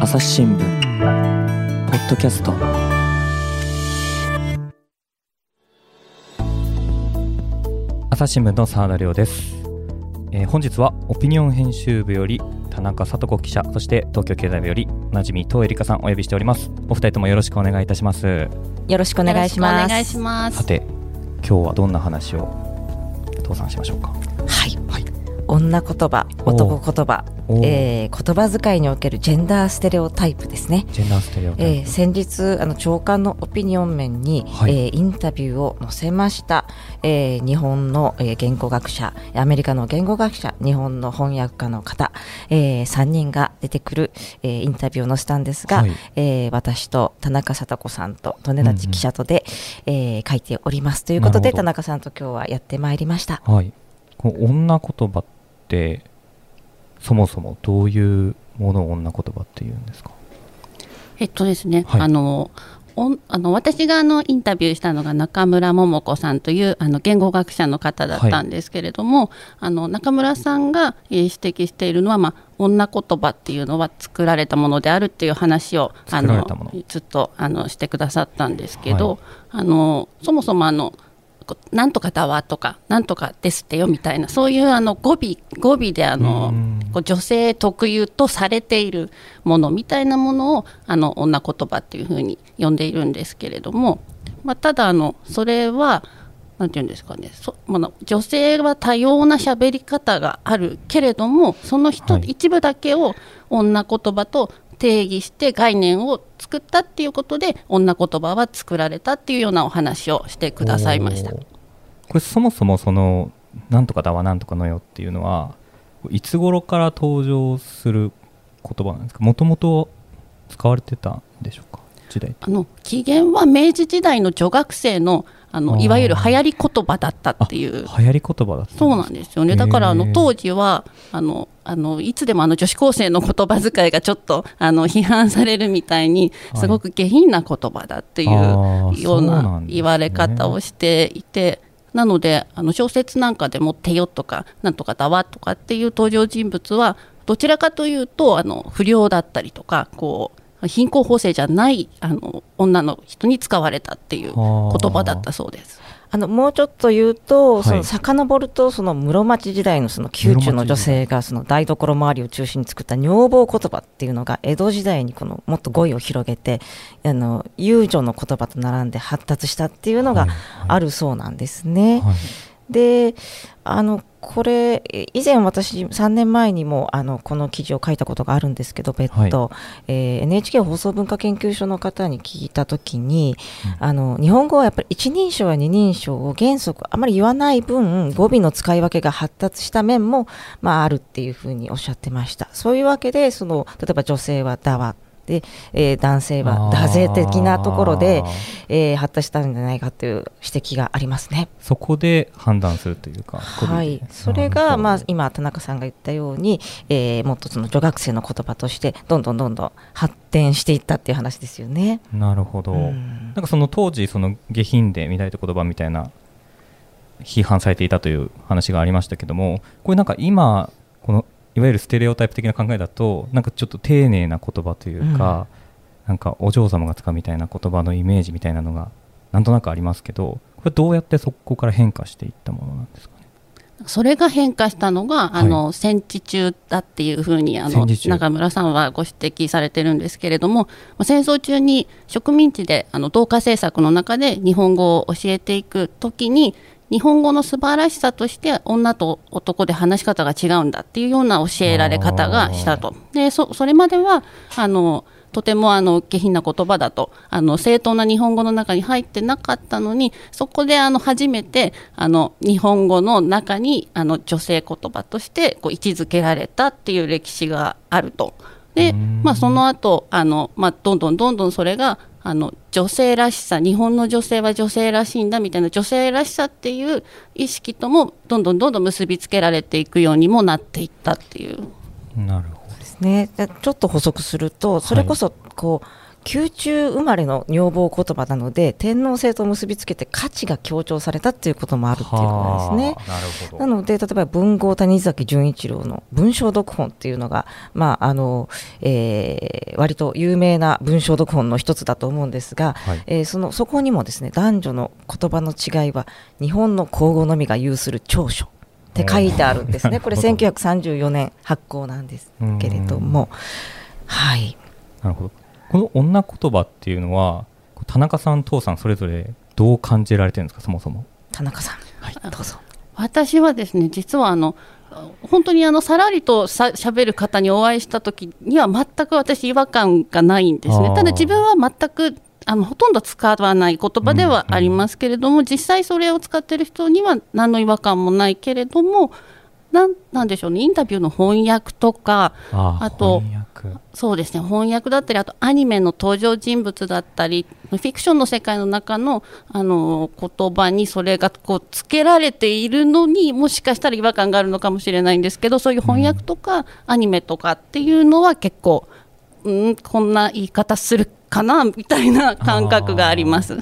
朝日新聞ポッドキャスト朝日新聞の澤田亮です、えー本日はオピニオン編集部より田中聡子記者そして東京経済部よりおなじみ東江里香さんお呼びしておりますお二人ともよろしくお願いいたしますよろしくお願いします。よろくお願いします。さて今日はどんな話を父さんしましょうか？はい。はい女言葉、男言葉、えー言葉遣いにおけるジェンダーステレオタイプですね。ジェンダーステレオタイプ、えー先日あの長官のオピニオン面に、はい。えーインタビューを載せました、えー日本の、えー言語学者アメリカの言語学者日本の翻訳家の方、え3人が出てくる、えーインタビューを載せたんですが、はい。えー私と田中聡子さんと利根立記者とで、えー書いております。ということで田中さんと今日はやってまいりました。はい。こう女言葉ってそもそもどういうものを女言葉っていうんですか？えっとですね、はい。あのあの私があのインタビューしたのが中村桃子さんというあの言語学者の方だったんですけれども、あの中村さんが、えー指摘しているのは、まあ、女言葉っていうのは作られたものであるっていう話をあのずっとあのしてくださったんですけど、はい。あのそもそもあのこなんとかだわとかなんとかですってよみたいなそういうあの語尾語尾であのうん。こう女性特有とされているものみたいなものをあの女言葉っていうふうに呼んでいるんですけれども、まあ、ただあのそれはなんていうんですかねそ、まあ、女性は多様な喋り方があるけれどもその人、はい。一部だけを女言葉と定義して概念を作ったっていうことで女言葉は作られたっていうようなお話をしてくださいました。これそもそもそのなんとかだわなんとかのよっていうのはいつ頃から登場する言葉なんですか？もともと使われてたんでしょうか？時代あの起源は明治時代の女学生のあのいわゆる流行り言葉だったっていう。流行り言葉だったそうなんですよね。だからあの当時はあのあのいつでもあの女子高生の言葉遣いがちょっとあの批判されるみたいにはい。すごく下品な言葉だっていうような言われ方をしていて。なのであの小説なんかでも「てよ」とか「なんとかだわ」とかっていう登場人物はどちらかというとあの不良だったりとかこう貧困法制じゃないあの女の人に使われたっていう言葉だったそうです。あのもうちょっと言うと、はい。その遡るとその室町時代のその宮中の女性がその台所周りを中心に作った女房言葉っていうのが江戸時代にこのもっと語彙を広げてあの遊女の言葉と並んで発達したっていうのがある、るそうなんですね。はい。であのこれえ以前私3年前にもあのこの記事を書いたことがあるんですけど別途、えー NHK 放送文化研究所の方に聞いた時に、あの日本語はやっぱり一人称や二人称を原則あまり言わない分語尾の使い分けが発達した面も、まあ、あるっていうふうにおっしゃってました。そういうわけでその例えば女性は「だわ」で、えー男性は「だぜ」的なところでえー発達したんじゃないかという指摘がありますね。そこで判断するというかはい、それが、まあ、今、田中さんが言ったように、えーもっとその女学生の言葉として、どんどんどんどん発展していったっていう話ですよね。なるほど、うん。なんかその当時その下品で乱れた言葉みたいな批判されていたという話がありましたけどもこれなんか今このいわゆるステレオタイプ的な考えだとなんかちょっと丁寧な言葉というか、なんかお嬢様が使うみたいな言葉のイメージみたいなのがなんとなくありますけどこれどうやってそこから変化していったものなんですかね？それが変化したのが、あの戦時中だっていうふうにあの中。村さんはご指摘されてるんですけれども、まあ戦争中に植民地であの同化政策の中で日本語を教えていくときに日本語の素晴らしさとして女と男で話し方が違うんだっていうような教えられ方がしたと。でそそれまではあのとてもあの下品な言葉だとあの正当な日本語の中に入ってなかったのにそこであの初めてあの日本語の中にあの女性言葉としてこう位置づけられたっていう歴史があると。で、まあ、その後あの、まあ、どんどんどんどんそれがあの女性らしさ日本の女性は女性らしいんだみたいな女性らしさっていう意識ともどんどんどんどん結びつけられていくようにもなっていったっていう。なるほですね。でちょっと補足すると、それこそこう、宮中生まれの女房言葉なので天皇制と結びつけて価値が強調されたっていうこともあるっていうことですね。なので例えば文豪谷崎潤一郎の文章読本っていうのが、まああのえー割と有名な文章読本の一つだと思うんですが、はい。えーそのそこにもですね男女の言葉の違いは日本の皇后のみが有する長所って書いてあるんですね。これなるほど。1934年発行なんですけれども。はい。なるほどこの女言葉っていうのは田中さん父さんそれぞれどう感じられてるんですかそもそも？田中さん、はい。どうぞ。私はですね実はあの本当にあのさらりとさ喋る方にお会いした時には全く私違和感がないんですね。ただ自分は全くあのほとんど使わない言葉ではありますけれども、実際それを使ってる人には何の違和感もないけれどもなんなんでしょうね。インタビューの翻訳とかあと翻訳。そうですね。翻訳だったりあとアニメの登場人物だったりフィクションの世界の中のあの言葉にそれがこうつけられているのにもしかしたら違和感があるのかもしれないんですけどそういう翻訳とかアニメとかっていうのは結構、うん、こんな言い方するかなみたいな感覚があります。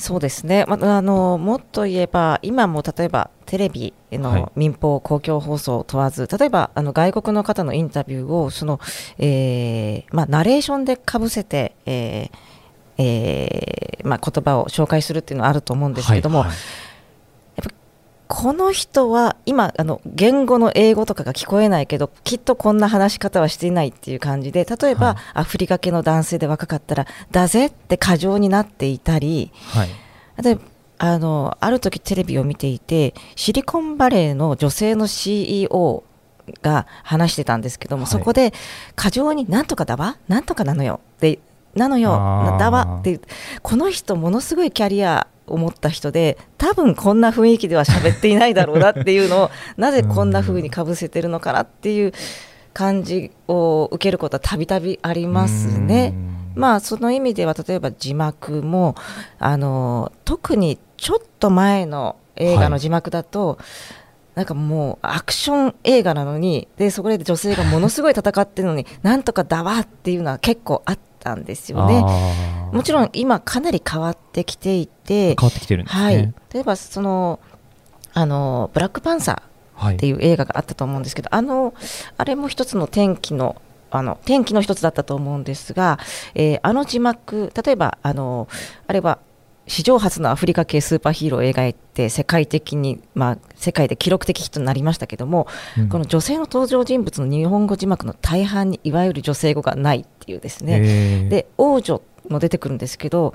そうですね、まあ、あのもっと言えば、今も例えばテレビはい。の民放、公共放送を問わず、例えばあの外国の方のインタビューをその、えーまあ、ナレーションでかぶせて、えーえーまあ、言葉を紹介するっていうのはあると思うんですけども、はいはいこの人は今あの言語の英語とかが聞こえないけどきっとこんな話し方はしていないっていう感じで例えば、はい。アフリカ系の男性で若かったら「だぜ」って過剰になっていたりはい。あのある時テレビを見ていてシリコンバレーの女性の CEO が話してたんですけども、はい。そこで過剰に「なんとかだわなんとかなのよ」って「なのよだわ」ってこの人ものすごいキャリアを持った人で多分こんな雰囲気では喋っていないだろうなっていうのを なぜこんな風にかぶせてるのかなっていう感じを受けることはたびたびありますね。まあその意味では例えば字幕もあの特にちょっと前の映画の字幕だと、なんかもうアクション映画なのにでそこで女性がものすごい戦ってるのになんとかだわっていうのは結構あったんですよね。もちろん今かなり変わってきていて、変わってきてるんですね。はい、例えばそのあのブラックパンサーはいっていう映画があったと思うんですけど、あのあれも一つの転機のあの転機の一つだったと思うんですが、えーあの字幕例えばあのあれは史上初のアフリカ系スーパーヒーローを描いて世界的に、まあ、世界で記録的ヒットになりましたけども、うん。この女性の登場人物の日本語字幕の大半にいわゆる女性語がないっていうですね、で王女も出てくるんですけど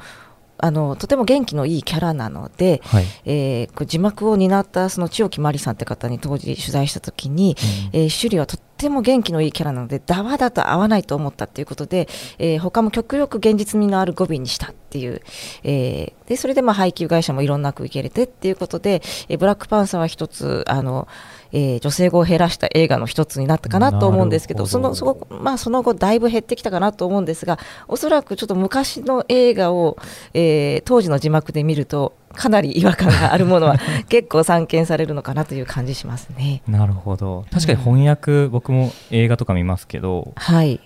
あのとても元気のいいキャラなので、はい。えーこう字幕を担ったその千代木真理さんって方に当時取材した時に、えー趣里はとっても元気のいいキャラなのでダワだと合わないと思ったっていうことで、えー他も極力現実味のある語尾にしたっていう、えーでそれでまあ配給会社もいろんなく受け入れてっていうことで、えーブラックパンサーは一つあの、えー女性語を減らした映画の一つになったかなと思うんですけど。そのそこ、まあ、その後だいぶ減ってきたかなと思うんですがおそらくちょっと昔の映画を、えー当時の字幕で見るとかなり違和感があるものは 結構散見されるのかなという感じしますね。なるほど。確かに翻訳、僕も映画とか見ますけど、はい。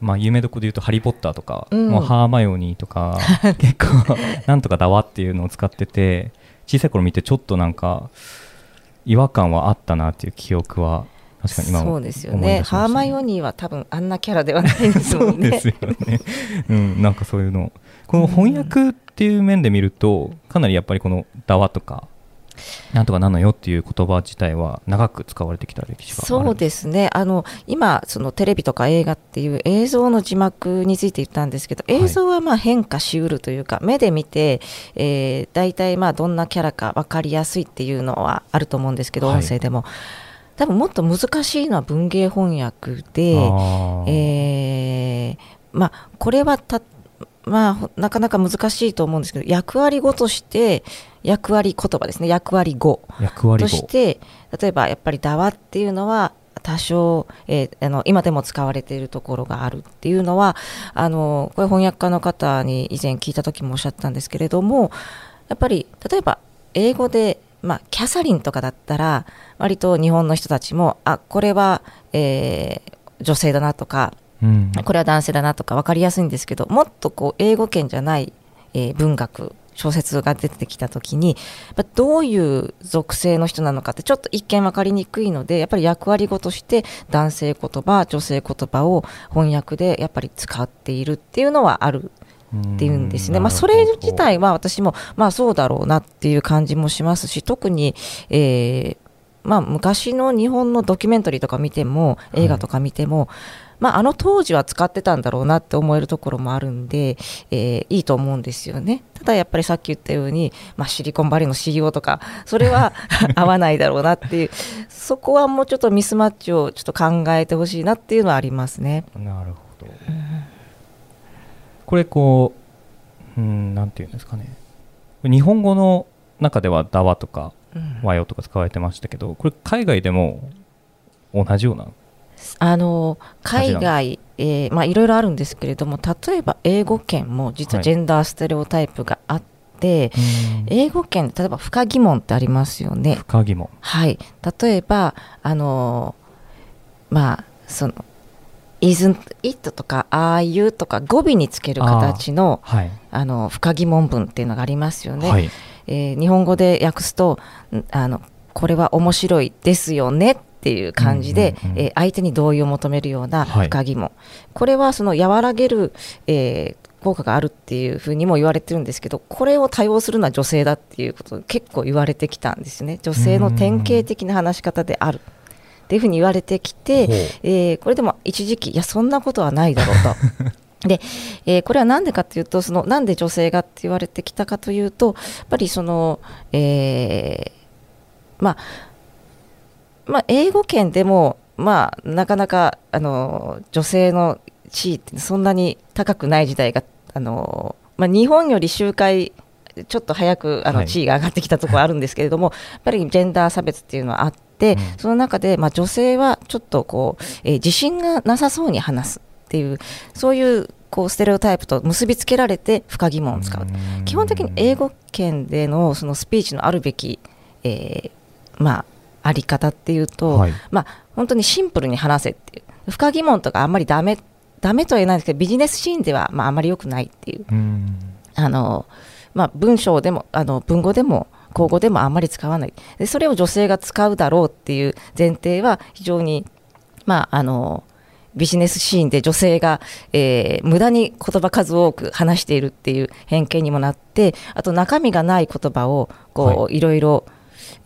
まあ、有名どころで言うと「ハリー・ポッター」とか、うん。もうハーマイオニーとか結構なんとかだわっていうのを使ってて小さい頃見てちょっとなんか違和感はあったなっていう記憶は確かに今そうですよね。しましたハーマイオニーは多分あんなキャラではないですそもね。うんですよね、うん、なんかそういうの。この翻訳っていう面で見るとかなりやっぱりこの「だわ」とか「なんとかなのよ」っていう言葉自体は長く使われてきた歴史があるそうすですね。あの今、そのテレビとか映画っていう映像の字幕について言ったんですけど、はい。映像はまあ変化しうるというか、目で見て、えー、大体まあどんなキャラか分かりやすいっていうのはあると思うんですけど、はい。音声でも。多分もっと難しいのは文芸翻訳で、あー。えーまあ、これはた、まあ、ほなかなか難しいと思うんですけど役割語として役割言葉ですね。役割語。役割語。として例えばやっぱり「だわ」っていうのは多少、えーあの今でも使われているところがあるっていうのはあのこれ翻訳家の方に以前聞いた時もおっしゃったんですけれどもやっぱり例えば英語で、まあ、キャサリンとかだったら割と日本の人たちもあこれは、えー女性だなとかうん。これは男性だなとか分かりやすいんですけどもっとこう英語圏じゃない、えー文学小説が出てきた時にやっぱどういう属性の人なのかってちょっと一見分かりにくいのでやっぱり役割語として男性言葉女性言葉を翻訳でやっぱり使っているっていうのはあるっていうんですね、まあ、それ自体は私もまあそうだろうなっていう感じもしますし特に、えーまあ、昔の日本のドキュメンタリーとか見ても映画とか見ても、まあ、あの当時は使ってたんだろうなって思えるところもあるんで、えーいいと思うんですよね。ただやっぱりさっき言ったように、まあ、シリコンバレーの CEO とかそれは 合わないだろうなっていうそこはもうちょっとミスマッチをちょっと考えてほしいなっていうのはありますね。なるほど、これこううんなんていうんですかね。日本語の中では「だわ」とかうん「和よ」とか使われてましたけどこれ海外でも同じようなあの海外、えーまあ、いろいろあるんですけれども例えば英語圏も実はジェンダーステレオタイプがあって、英語圏例えば不可疑問ってありますよね。不。可疑問。はい、例えばあのまあその「isn't it」とか「are you」とか語尾につける形のはい、あの不可疑問文っていうのがありますよね。はいえー日本語で訳すとんあのこれは面白いですよねっていう感じで、うんうんうんえー相手に同意を求めるようなはい。不可疑問、これはその和らげる、えー効果があるっていうふうにも言われてるんですけどこれを多用するのは女性だっていうこと結構言われてきたんですね。女性の典型的な話し方である。っていうふうに言われてきて、えーこれでも一時期いやそんなことはないだろうと。で、えーこれは何でかというとそのなんで女性がって言われてきたかというとやっぱりその、えーまあまあ、英語圏でも、まあ、なかなかあの女性の地位ってそんなに高くない時代があの、まあ、日本より周回ちょっと早くあのはい。地位が上がってきたところあるんですけれども、やっぱりジェンダー差別っていうのはあって、うん。その中で、まあ、女性はちょっとこう、えー自信がなさそうに話すっていうそういうこうステレオタイプと結びつけられて不可疑問を使う。うん。基本的に英語圏でのそのスピーチのあるべき、えーまあ、あり方っていうと、はい。まあ、本当にシンプルに話せっていう。不可疑問とかあんまりダメダメとは言えないんですけどビジネスシーンでは、まあ、あまり良くないっていう。うん。あの、まあ、文章でもあの文語でも口語でもあんまり使わない。でそれを女性が使うだろうっていう前提は非常に、まあ、あのビジネスシーンで女性が、えー無駄に言葉数多く話しているっていう偏見にもなってあと中身がない言葉をこう、い、ろいろ、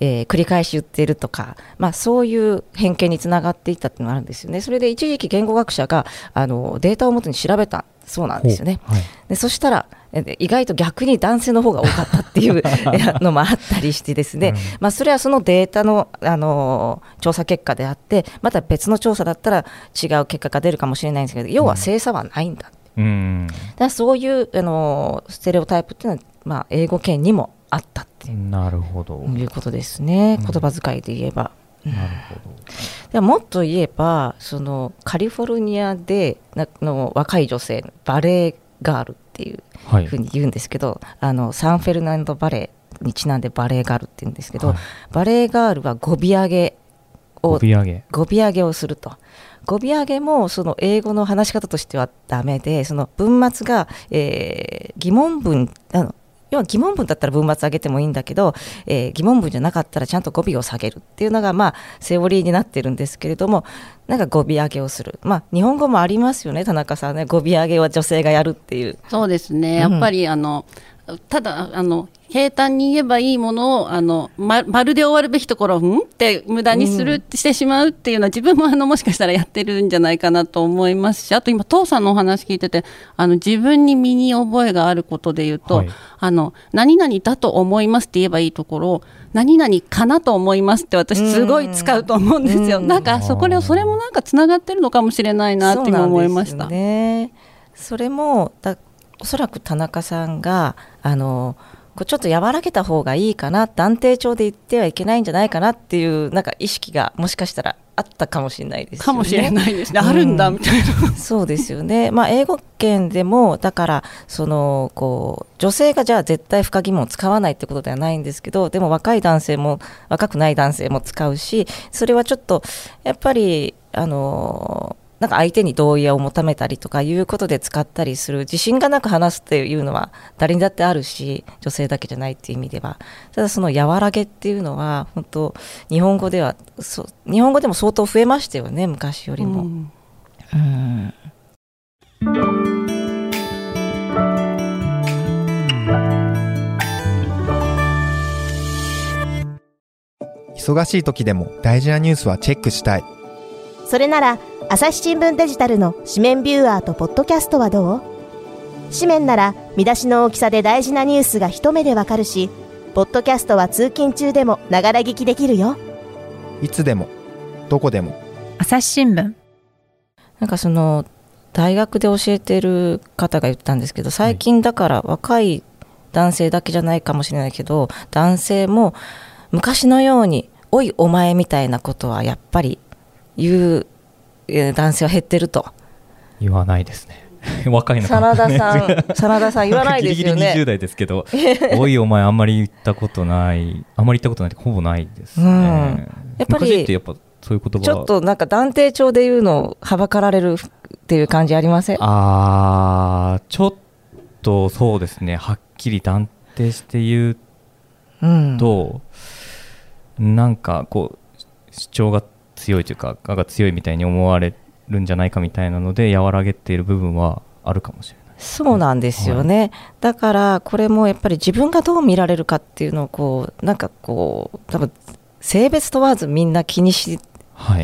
えー繰り返し言っているとか、まあ、そういう偏見につながっていったっていうのがあるんですよね。それで一時期言語学者があのデータをもとに調べたそうなんですよね。はいでそしたらえ意外と逆に男性の方が多かったっていう のもあったりしてですね、うん。まあ、それはそのデータの、あの調査結果であってまた別の調査だったら違う結果が出るかもしれないんですけど要は性差はないんだ、う。ん。らそういう、あのステレオタイプっていうのは、まあ、英語圏にもあったってなるほど、いうことですね、うん。言葉遣いで言えば。うん。なるほでもっと言えばそのカリフォルニアでなの若い女性バレエガールっていうふうに言うんですけど、あのサンフェルナンドバレエにちなんでバレエガールって言うんですけど、はい。バレエガールは語尾上げを帯上げ語尾上げをすると。語尾上げもその英語の話し方としてはダメでその文末が、えー疑問文あの要は疑問文だったら文末上げてもいいんだけど、えー疑問文じゃなかったらちゃんと語尾を下げるっていうのがまあセオリーになってるんですけれどもなんか語尾上げをする。まあ日本語もありますよね田中さんね。語尾上げは女性がやるっていう。そうですね、やっぱりあのただあの平坦に言えばいいものをあのままるで終わるべきところをん？って無駄にする、してしまうっていうのは自分もあのもしかしたらやってるんじゃないかなと思いますしあと今父さんのお話聞いててあの自分に身に覚えがあることで言うと、はい。あの何々だと思いますって言えばいいところを何々かなと思いますって私すごい使うと思うんですよ。うん。なんかそこでそれもなんかつながってるのかもしれないなって今思いました。そね、それもだおそらく田中さんがあのこうちょっと和らげた方がいいかな断定調で言ってはいけないんじゃないかなっていうなんか意識がもしかしたらあったかもしれないですよね。かもしれないですね。うんあるんだみたいな。そうですよね、まあ、英語圏でもだからそのこう女性がじゃあ絶対不可疑問を使わないってことではないんですけどでも若い男性も若くない男性も使うしそれはちょっとやっぱりあのなんか相手に同意を求めたりとかいうことで使ったりする自信がなく話すっていうのは誰にだってあるし女性だけじゃないっていう意味では。ただその和らげっていうのは本当日本語ではそ日本語でも相当増えましたよね昔よりも。うん。うん。忙しい時でも大事なニュースはチェックしたい。それなら朝日新聞デジタルの紙面ビューアーとポッドキャストはどう？紙面なら見出しの大きさで大事なニュースが一目でわかるしポッドキャストは通勤中でもながら聞きできるよ。いつでもどこでも。朝日新聞。なんかその大学で教えてる方が言ったんですけど最近だから若い男性だけじゃないかもしれないけど男性も昔のように「おいお前」みたいなことはやっぱり言うえー男性は減ってると。言わないですね。若いのか真田さん 真田さん言わないですよギリギリ20ね。代ですけど。おいお前あんまり言ったことないあんまり言ったことないってほぼないですね、うん。やっぱり昔ってやっぱそういう言葉。ちょっとなんか断定調で言うのはばかられるっていう感じありません？あーちょっとそうですね。はっきり断定して言ううん、と、なんかこう主張が強いというか我が強いみたいに思われるんじゃないかみたいなので和らげている部分はあるかもしれない。そうなんですよね、だからこれもやっぱり自分がどう見られるかっていうのをこうなんかこう多分性別問わずみんな気にしはい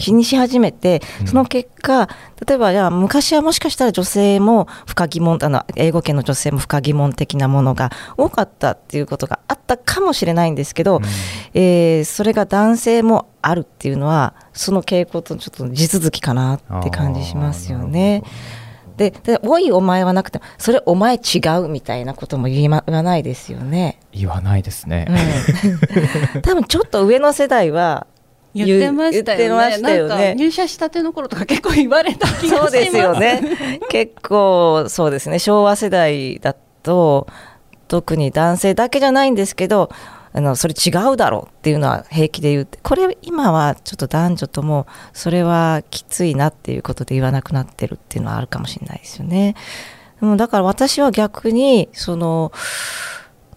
気にし始めて、うん。その結果例えばじゃあ昔はもしかしたら女性も不可疑問あの英語圏の女性も不可疑問的なものが多かったっていうことがあったかもしれないんですけど、うん。えーそれが男性もあるっていうのはその傾向とちょっと地続きかなって感じしますよね。でで「おいお前」はなくて「それお前違う」みたいなことも言いま言わないですよね。言わないですね、うん、多分ちょっと上の世代は言ってましたよねよねなんか入社したての頃とか結構言われた気がしますそうですよね。結構そうですね。昭和世代だと特に男性だけじゃないんですけど、あのそれ違うだろうっていうのは平気で言って、これ今はちょっと男女ともそれはきついなっていうことで言わなくなってるっていうのはあるかもしれないですよね。でもだから私は逆にその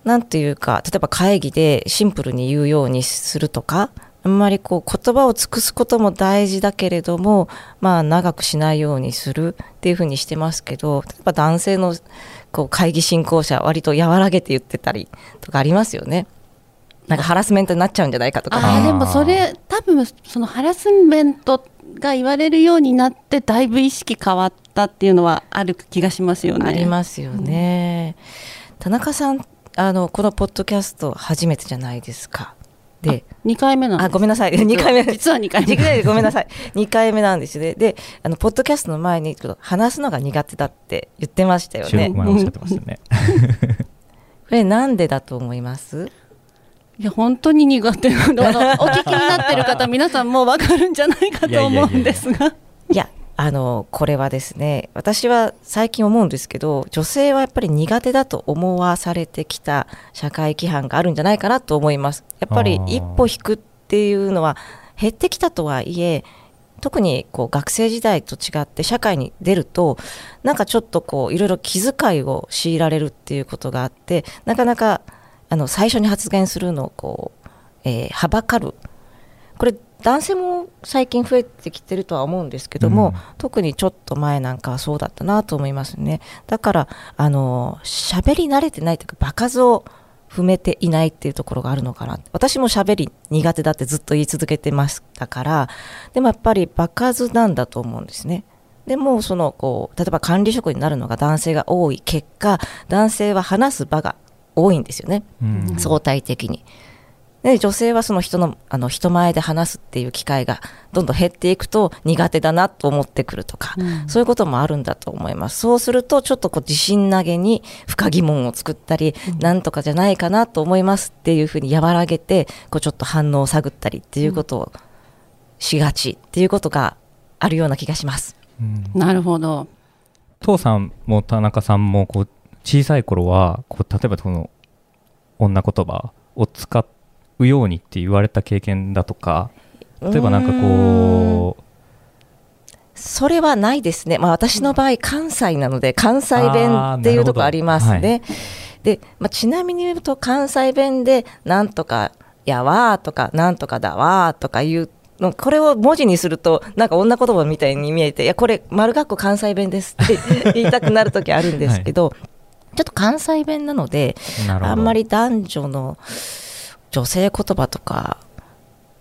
なんていうか例えば会議でシンプルに言うようにするとかあんまりこう言葉を尽くすことも大事だけれどもまあ長くしないようにするっていうふうにしてますけど例えば男性のこう会議進行者は割と和らげて言ってたりとかありますよね。なんかハラスメントになっちゃうんじゃないかとかあーでもそれ多分そのハラスメントが言われるようになってだいぶ意識変わったっていうのはある気がしますよね。ありますよね。田中さんあのこのポッドキャスト初めてじゃないですか。で2回目なんです。あごめんなさい。2回目。実は2回目。ごめんなさい。2回目なんですよね。であのポッドキャストの前にちょっと話すのが苦手だって言ってましたよ収ね録前おっしゃってましたね。これなんでだと思います？いや本当に苦手なの。お聞きになってる方 皆さんもう分かるんじゃないかと思うんですが。いやあのこれはですね私は最近思うんですけど女性はやっぱり苦手だと思わされてきた社会規範があるんじゃないかなと思います。やっぱり一歩引くっていうのは減ってきたとはいえ特にこう学生時代と違って社会に出るとなんかちょっとこういろいろ気遣いを強いられるっていうことがあってなかなかあの最初に発言するのをこう、えーはばかる。これ男性も最近増えてきてるとは思うんですけども、うん。特にちょっと前なんかはそうだったなと思いますね。だからあの喋り慣れてないというか場数を踏めていないっていうところがあるのかな。私も喋り苦手だってずっと言い続けてましたからでもやっぱり場数なんだと思うんですね。でもそのこう例えば管理職になるのが男性が多い結果男性は話す場が多いんですよね。うん。相対的に。で女性はその人のあの人前で話すっていう機会がどんどん減っていくと苦手だなと思ってくるとか、そういうこともあるんだと思います。そうするとちょっとこう自信投げに不可疑問を作ったり、なんとかじゃないかなと思いますっていうふうに和らげてこうちょっと反応を探ったりっていうことをしがちっていうことがあるような気がします。うんなるほど父さんも田中さんもこう小さい頃はこう例えばこの女言葉を使うようにって言われた経験だとか例えばなんかこうそれはないですね、まあ、私の場合、関西なので、関西弁っていうところありますね。で、まあ、ちなみに言うと、関西弁で、なんとか、やわーとか、なんとかだわーとかいうの、これを文字にすると、なんか女言葉みたいに見えて、いや、これ、丸学校関西弁ですって 言いたくなるときあるんですけど、はい、ちょっと関西弁なので、あんまり男女の女性言葉とか、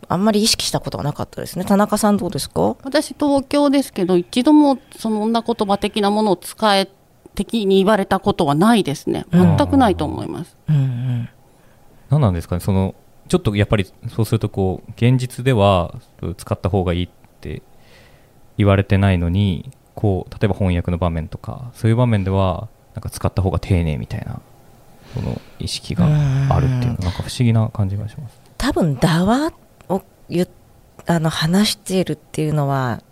あんまり意識したことはなかったですね。田中さんどうですか？私東京ですけど、一度もその女言葉的なものを使え、的に言われたことはないですね。全くないと思います。うんうん、何なんですかね、そのちょっとやっぱりそうするとこう現実では使った方がいいって言われてないのにこう例えば翻訳の場面とかそういう場面ではなんか使った方が丁寧みたいなその意識があるっていうのなんか不思議な感じがします。多分だわを言あの話しているっていうのは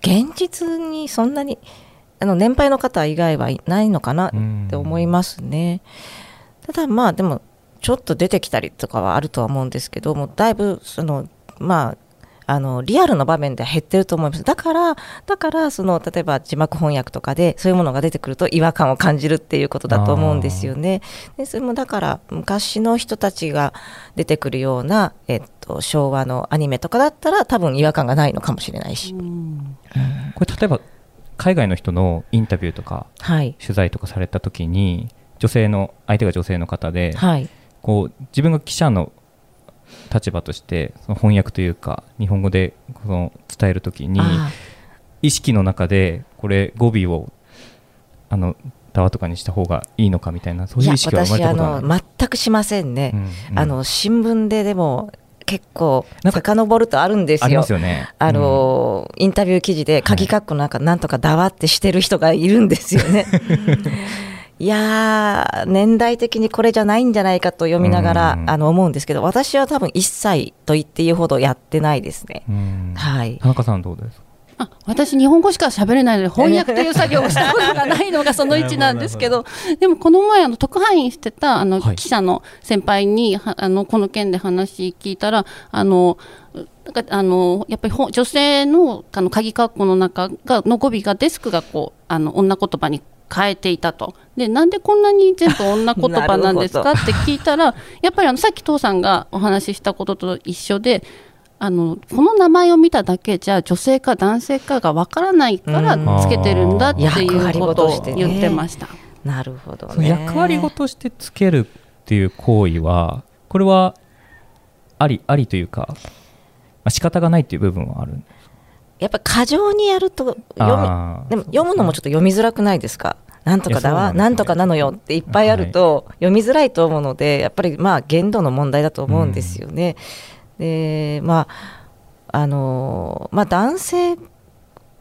現実にそんなにあの年配の方以外はいないのかなって思いますね。ただまあでもちょっと出てきたりとかはあるとは思うんですけどもだいぶそのまああのリアルの場面では減ってると思います。だからだからその例えば字幕翻訳とかでそういうものが出てくると違和感を感じるっていうことだと思うんですよね。でそれもだから昔の人たちが出てくるような、えっと、昭和のアニメとかだったら多分違和感がないのかもしれないし。うん、これ例えば海外の人のインタビューとか、はい、取材とかされた時に女性の相手が女性の方で、はい、こう自分が記者の立場としてその翻訳というか日本語でこの伝えるときに意識の中でこれ語尾をあのタワとかにした方がいいのかみたいなそういう意識は生まれたことない全くしませんね、うんうん、あの新聞ででも結構遡るとあるんですよ。あね。あの、うん、インタビュー記事で鍵括弧なんかなんとかだわってしてる人がいるんですよね。い や年代的にこれじゃないんじゃないかと読みながら、あの思うんですけど私は多分一切と言っていいほどやってないですね。はい、田中さんどうですあ私、日本語しか喋れないので翻訳という作業をしたことがないのがその1なんですけどでもこの前あの特派員してたあの記者の先輩に、はい、あのこの件で話聞いたらあのなんかあのやっぱり女性のあの鍵括弧の中がの語尾がデスクがこうあの女言葉に変えていたと。でなんでこんなに全部女言葉なんですか？って聞いたらやっぱりあのさっき父さんがお話ししたことと一緒であのこの名前を見ただけじゃ女性か男性かがわからないからつけてるんだっていうことを言ってました。なるほど、ね、役割ごとしてつけるっていう行為はこれはありありというか、まあ、仕方がないっていう部分はあるんですやっぱ過剰にやると読むでも読むのもちょっと読みづらくないですか？なんとかだわ、ね、なんとかなのよっていっぱいあると、読みづらいと思うので、やっぱりまあ限度の問題だと思うんですよね。うん、でまああのまあ、男性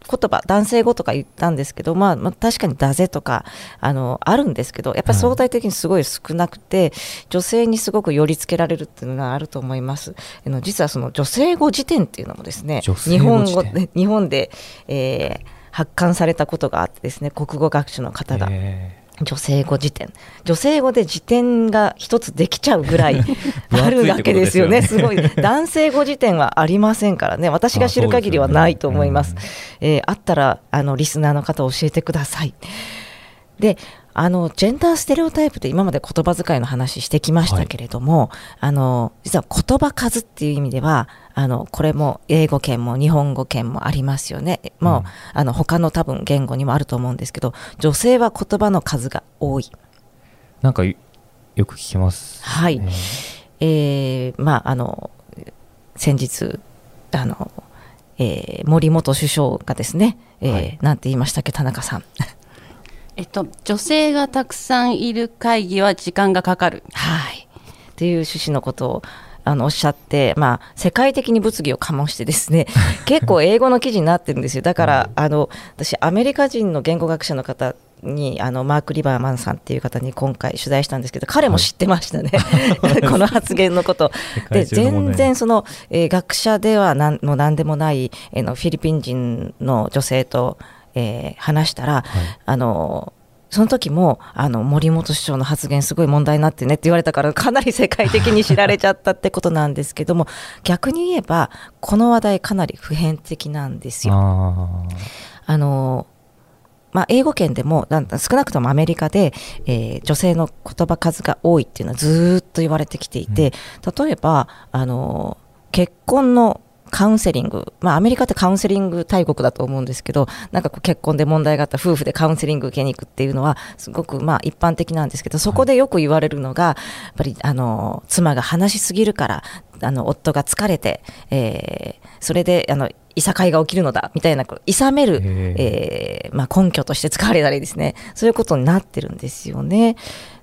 言葉男性語とか言ったんですけど、まあ、まあ、確かに「だぜ」とかあのあるんですけどやっぱり相対的にすごい少なくて、はい、女性にすごく寄り付けられるっていうのがあると思います。あの実はその女性語辞典っていうのもですね日本語日本で、えー、発刊されたことがあってですね国語学習の方が。女性語辞典。女性語で辞典が一つできちゃうぐらい あるわけですよね。すごい。男性語辞典はありませんからね。私が知る限りはないと思います、ね。うん、えー、あったらあのリスナーの方教えてください。であのジェンダーステレオタイプで今まで言葉遣いの話してきましたけれども、はい、あの実は言葉数っていう意味ではあのこれも英語圏も日本語圏もありますよね、もう、うん、あの他の多分言語にもあると思うんですけど女性は言葉の数が多い。なんかよく聞きます、ね、はい、えー、まああの先日あの、えー、森元首相がですね、えーはい、なんて言いましたっけ田中さんえっと、女性がたくさんいる会議は時間がかかる。はい。という趣旨のことをあのおっしゃって、まあ、世界的に物議を醸してですね 結構英語の記事になってるんですよだからあの私アメリカ人の言語学者の方にあのマーク・リバーマンさんっていう方に今回取材したんですけど彼も知ってましたね、はい、この発言のこと。で全然その、えー、学者ではなんの何でもない、えー、のフィリピン人の女性とえー、話したら、はい、あのその時もあの森本首相の発言すごい問題になってねって言われたからかなり世界的に知られちゃったってことなんですけども 逆に言えばこの話題かなり普遍的なんですよ。あのまあ、英語圏でもなん少なくともアメリカで、えー、女性の言葉数が多いっていうのはずっと言われてきていて、例えばあの結婚のカウンセリング、まあ、アメリカってカウンセリング大国だと思うんですけど、なんかこう結婚で問題があった夫婦でカウンセリング受けに行くっていうのは、すごくまあ一般的なんですけど、そこでよく言われるのが、やっぱりあの妻が話しすぎるから、あの夫が疲れて、えー、それであのいさかいが起きるのだみたいな、いさめる、えーまあ、根拠として使われたりですね、そういうことになってるんですよね。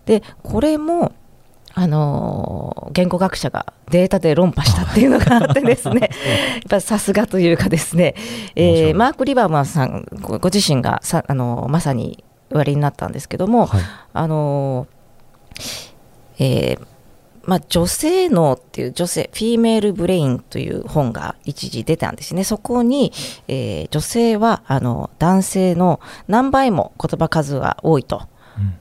で、これも、あの言語学者がデータで論破したっていうのがあってですね。やっぱさすがというかですね、えー、マーク・リバーマンさんご自身がさあのまさにおわりになったんですけども、はい、あのえーまあ、女性脳っていう女性、フィーメールブレインという本が一時出たんですね。そこに、えー、女性はあの男性の何倍も言葉数が多いと。うん、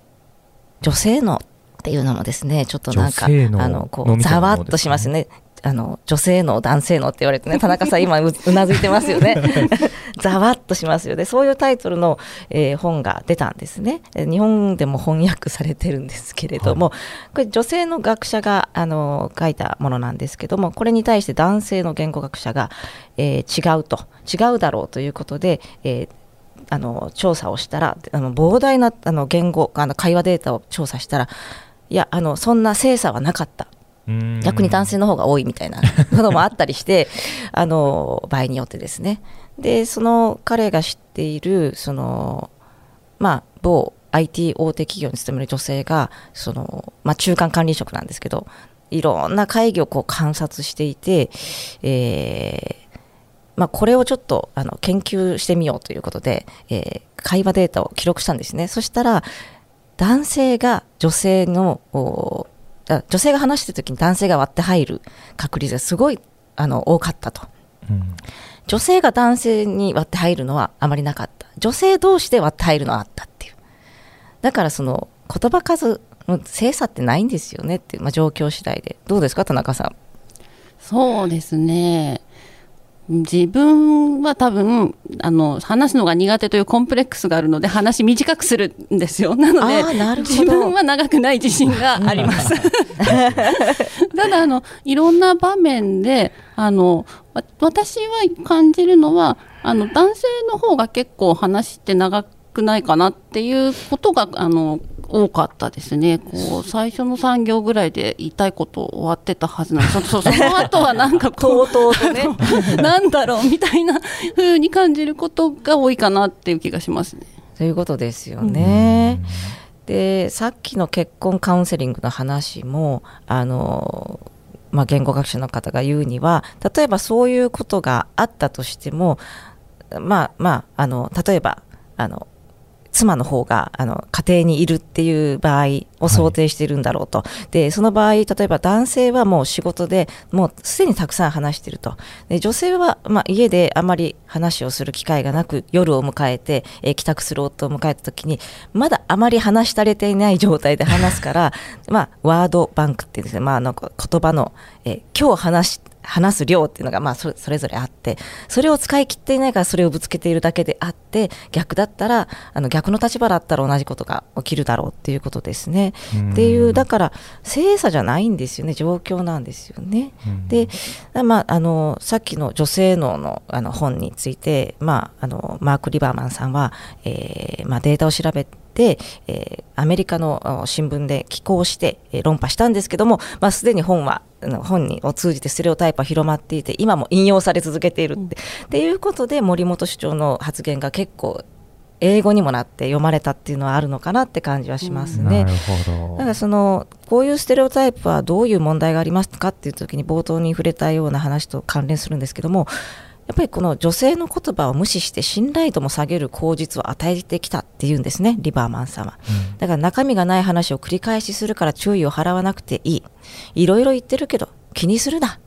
女性脳っていうのもですねちょっとなんかあのこうざわっとしますね。あの女性の男性のって言われてね 田中さん今うなずいてますよね。ざわっとしますよね。そういうタイトルの、えー、本が出たんですね。日本でも翻訳されてるんですけれども、はい、これ女性の学者があの書いたものなんですけどもこれに対して男性の言語学者が、えー、違うと。違うだろうということで、えー、あの調査をしたらあの膨大なあの言語あの会話データを調査したらいやあのそんな精査はなかった。逆に男性の方が多いみたいなこともあったりして あの場合によってですね。でその彼が知っているそのまあ某 IT 大手企業に勤める女性がその、まあ、中間管理職なんですけどいろんな会議をこう観察していて、えーまあ、これをちょっとあの研究してみようということで、えー、会話データを記録したんですね。そしたら男性が女性の女性が話してる時に男性が割って入る確率がすごいあの多かったと、うん、女性が男性に割って入るのはあまりなかった。女性同士で割って入るのはあったっていう。だからその言葉数の精査ってないんですよねっていう、まあ、状況次第で。どうですか田中さん。そうですね自分は多分あの話すのが苦手というコンプレックスがあるので話短くするんですよ。なので自分は長くない自信があります。ただあのいろんな場面であの私は感じるのはあの男性の方が結構話して長くないかなっていうことがあの多かったですね、こう最初の3行ぐらいで言いたいこと終わってたはずなんです。そその後はなんかこう、とうとね、なんだろうみたいなふうに感じることが多いかなっていう気がしますね。ということですよね。でさっきの結婚カウンセリングの話もあのまあ、言語学者の方が言うには例えばそういうことがあったとしてもまあまああの例えばあの妻の方があの家庭にいるっていう場合を想定しているんだろうと、はい、でその場合、例えば男性はもう仕事でもうすでにたくさん話していると、で女性は、まあ、家であまり話をする機会がなく、夜を迎えて、えー、帰宅する夫を迎えたときに、まだあまり話し足れていない状態で話すから、まあ、ワードバンクっていうんですね、まあ、あの言葉の、えー、今日話し話す量っていうのがまあそれぞれあってそれを使い切っていないからそれをぶつけているだけであって逆だったらあの逆の立場だったら同じことが起きるだろうっていうことですね。っていうだから精査じゃないんですよね状況なんですよね。で、まあ、あのさっきの女性脳のあの本について、まあ、あのマーク・リバーマンさんは、えーまあ、データを調べで、えー、アメリカの新聞で寄稿して、えー、論破したんですけども、まあ、すでに本は本にを通じてステレオタイプは広まっていて今も引用され続けているって。うん、っていうことで森本首長の発言が結構英語にもなって読まれたっていうのはあるのかなって感じはしますね。だからそのこういうステレオタイプはどういう問題がありますかっていう時に冒頭に触れたような話と関連するんですけどもやっぱりこの女性の言葉を無視して信頼度も下げる口実を与えてきたっていうんですねリバーマンさんは、うん、だから中身がない話を繰り返しするから注意を払わなくていい。いろいろ言ってるけど気にするな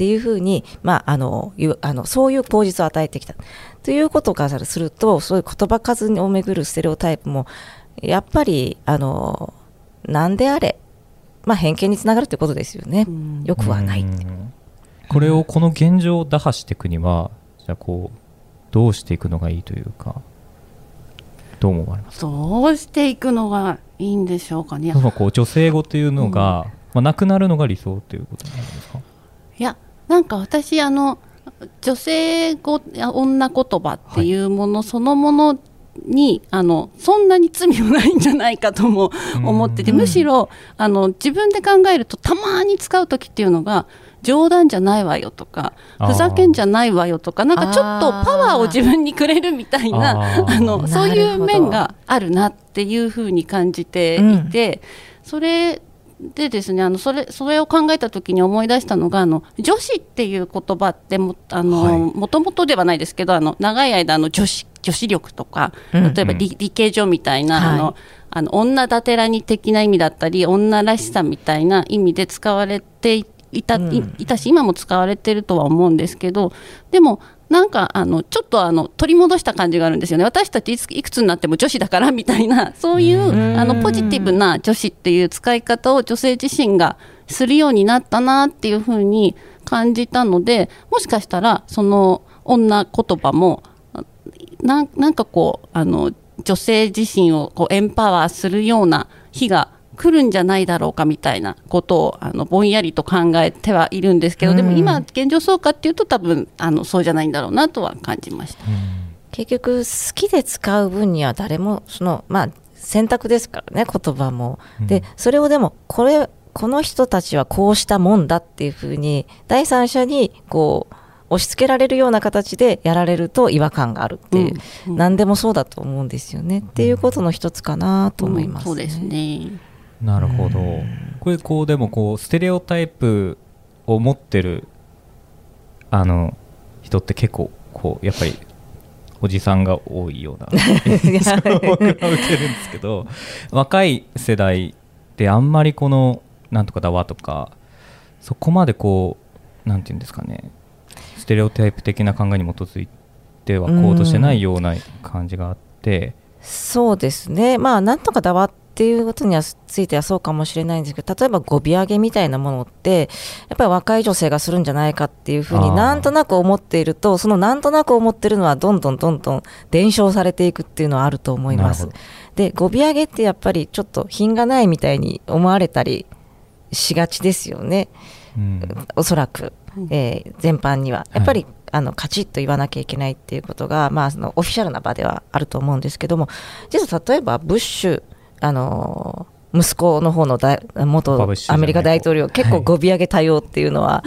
っていうふうに、まあ、あのあのそういう口実を与えてきた。ということからするとそういう言葉数をめぐるステレオタイプもやっぱりあの何であれ、まあ、偏見につながるということですよね、よくはない。これをこの現状を打破していくにはじゃあこうどうしていくのがいいというかどう思われます？かどうしていくのがいいんでしょうかね。そのこう女性語というのが、まあ、なくなるのが理想ということなんですか？いやなんか私あの女性語や女言葉っていうものそのものに、あのそんなに罪もないんじゃないかとも思ってて、うん。むしろあの自分で考えるとたまに使う時っていうのが冗談じゃないわよとかふざけんじゃないわよとかなんかちょっとパワーを自分にくれるみたいなあのそういう面があるなっていうふうに感じていて、それでですねあのそれそれを考えた時に思い出したのがあの女子っていう言葉ってもあの、はい。もともとではないですけどあの長い間あの女子女子力とかうん例えば理,、理系女みたいな、はい。あのあの女だてらに的な意味だったり女らしさみたいな意味で使われていいた,いたし今も使われてるとは思うんですけどでもなんかあのちょっとあの取り戻した感じがあるんですよね。私たちいついくつになっても女子だからみたいな。そういううん。あのポジティブな女子っていう使い方を女性自身がするようになったなっていうふうに感じたのでもしかしたらその女言葉もあなんなんかこうあの女性自身をこうエンパワーするような日が来るんじゃないだろうかみたいなことをあのぼんやりと考えてはいるんですけど、でもうん今現状そうかっていうと多分あのそうじゃないんだろうなとは感じました。結局好きで使う分には誰もそのまあ選択ですからね言葉も、うん。でそれをでもこれこの人たちはこうしたもんだっていうふうに第三者にこう押し付けられるような形でやられると違和感があるっていう、うん。何でもそうだと思うんですよね、っていうことの一つかなと思います、うん。そうですね。なるほど。これこうでもこうステレオタイプを持ってるあの人って結構こうやっぱりおじさんが多いような 僕は受けるんですけど若い世代ってあんまりこのなんとかだわとかそこまでこうなんていうんですかねステレオタイプ的な考えに基づいては行動してないような感じがあって、そうですね、まあ、なんとかだわっていうことにはついてはそうかもしれないんですけど、例えば語尾上げみたいなものって、やっぱり若い女性がするんじゃないかっていうふうになんとなく思っていると、そのなんとなく思ってるのは、どんどんどんどん伝承されていくっていうのはあると思います。で、語尾上げってやっぱりちょっと品がないみたいに思われたりしがちですよね。うん。おそらく、えー全般には、やっぱり、あのカチッと言わなきゃいけないっていうことが、まあ、そのオフィシャルな場ではあると思うんですけども、実は例えばブッシュ、あのー息子の方の大元アメリカ大統領、結構語尾上げ多様っていうのは、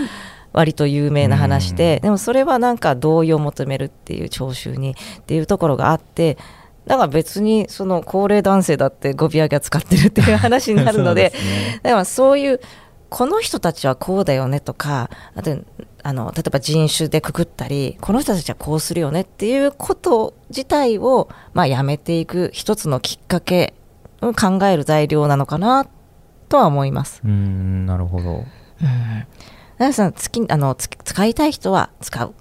割と有名な話で、でもそれはなんか同意を求めるっていう聴衆にっていうところがあって、だから別にその高齢男性だって語尾上げは使ってるっていう話になるので、ね。だからそういうこの人たちはこうだよねとかあとあの例えば人種でくくったりこの人たちはこうするよねっていうこと自体を、まあ、やめていく一つのきっかけを考える材料なのかなとは思います。うーんなるほど。うん、さつきあのつ使いたい人は使う。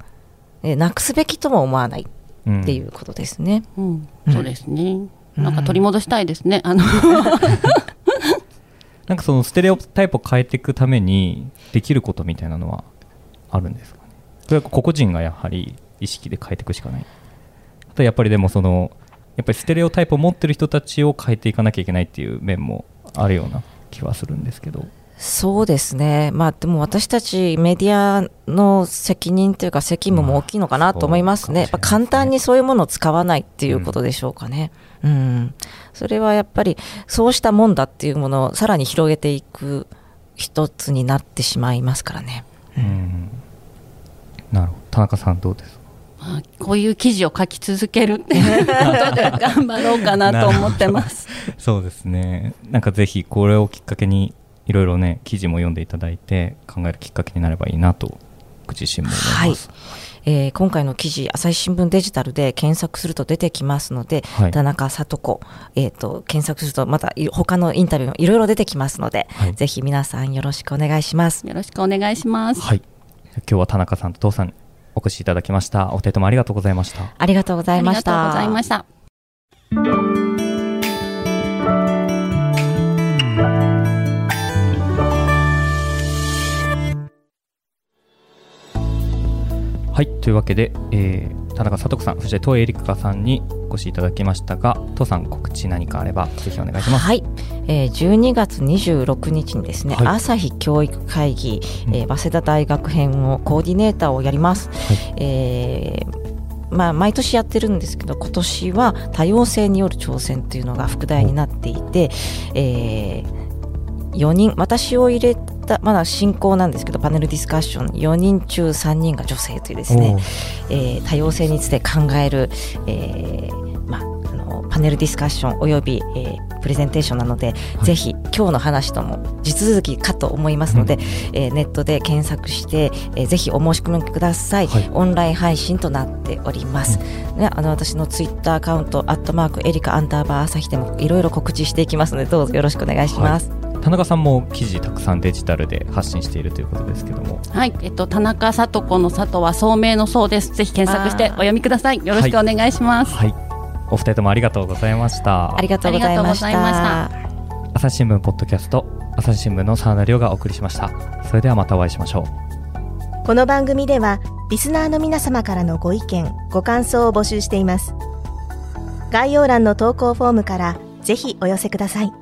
えなくすべきとも思わないうんっていうことですね。うん。うん。そうですね。なんか取り戻したいですね。あの。なんかそのステレオタイプを変えていくためにできることみたいなのはあるんですかね？それは個々人がやはり意識で変えていくしかない。あとやっぱりでもそのやっぱりステレオタイプを持ってる人たちを変えていかなきゃいけないっていう面もあるような気はするんですけど。そうですね、まあ、でも私たちメディアの責任というか、責務も大きいのかなと思いますね、まあすね簡単にそういうものを使わないっていうことでしょうかね、うんそれはやっぱり、そうしたもんだっていうものをさらに広げていく一つになってしまいますからね。うん。なるほど田中さんどうですこういう記事を書き続けるっていうことで頑張ろうかなと思ってます。そうですねなんかぜひこれをきっかけにいろいろね記事も読んでいただいて考えるきっかけになればいいなと僕自身も思います、えー今回の記事、朝日新聞デジタルで検索すると出てきますので、はい田中聡子、えー、と検索すると、またい他のインタビューもいろいろ出てきますので、はいぜひ皆さんよろしくお願いします。よろしくお願いします。はい今日は田中さんと父さんお越しいただきましたお二人ともありがとうございましたありがとうございました。ありがとうございました。はいというわけで、えー田中聡子さんそして東江エリカさんにお越しいただきましたが父さん告知何かあればぜひお願いします。はい、えー、12月26日にですね、はい。朝日教育会議、えー早稲田大学編をコーディネーターをやります、えーまあ、毎年やってるんですけど今年は多様性による挑戦というのが副題になっていて、え4人私を入れたまだ進行なんですけどパネルディスカッション4人中3人が女性というですね、えー多様性について考える、えーまあ、あのパネルディスカッションおよび、えープレゼンテーションなので、ぜひ今日の話とも地続きかと思いますので、えーネットで検索して、えーぜひお申し込みください、はい。オンライン配信となっております、ね、あの私のツイッターアカウントアットマークエリカアンダーバー朝日でもいろいろ告知していきますのでどうぞよろしくお願いします、田中さんも記事たくさんデジタルで発信しているということですけども。はい、えっと田中聡子の里は聡明の聡です。ぜひ検索してお読みください。よろしくお願いします。はい。お二人ともありがとうございました。ありがとうございました。朝日新聞ポッドキャスト朝日新聞の沢田亮がお送りしました。それではまたお会いしましょう。この番組ではリスナーの皆様からのご意見ご感想を募集しています。概要欄の投稿フォームからぜひお寄せください